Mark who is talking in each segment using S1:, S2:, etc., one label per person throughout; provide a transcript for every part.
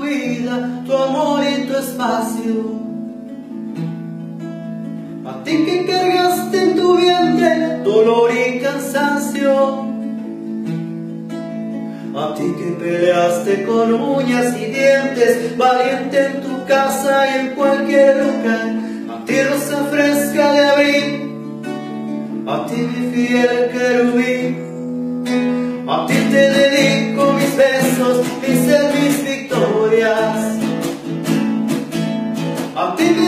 S1: vida, tu amor y tu espacio. A ti que cargaste en tu vientre dolor y cansancio. A ti que peleaste con uñas y dientes, valiente en tu casa y en cualquier lugar. A ti rosa fresca de abril, a ti mi fiel querubín. A ti te A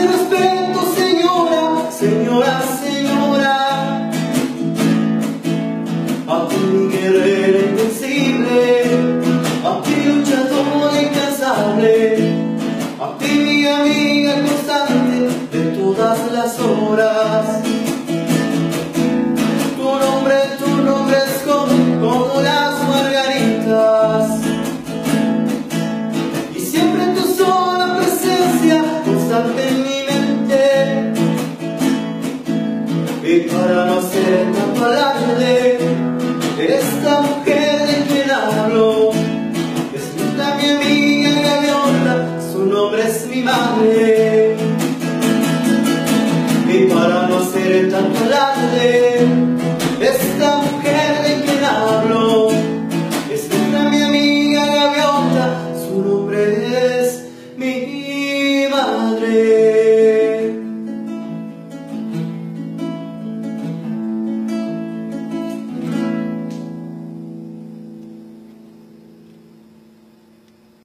S1: en mi mente. Y para no ser tan alarde esta mujer de quien hablo es nuestra mi amiga gaviota su nombre es mi madre. Y para no ser tan alarde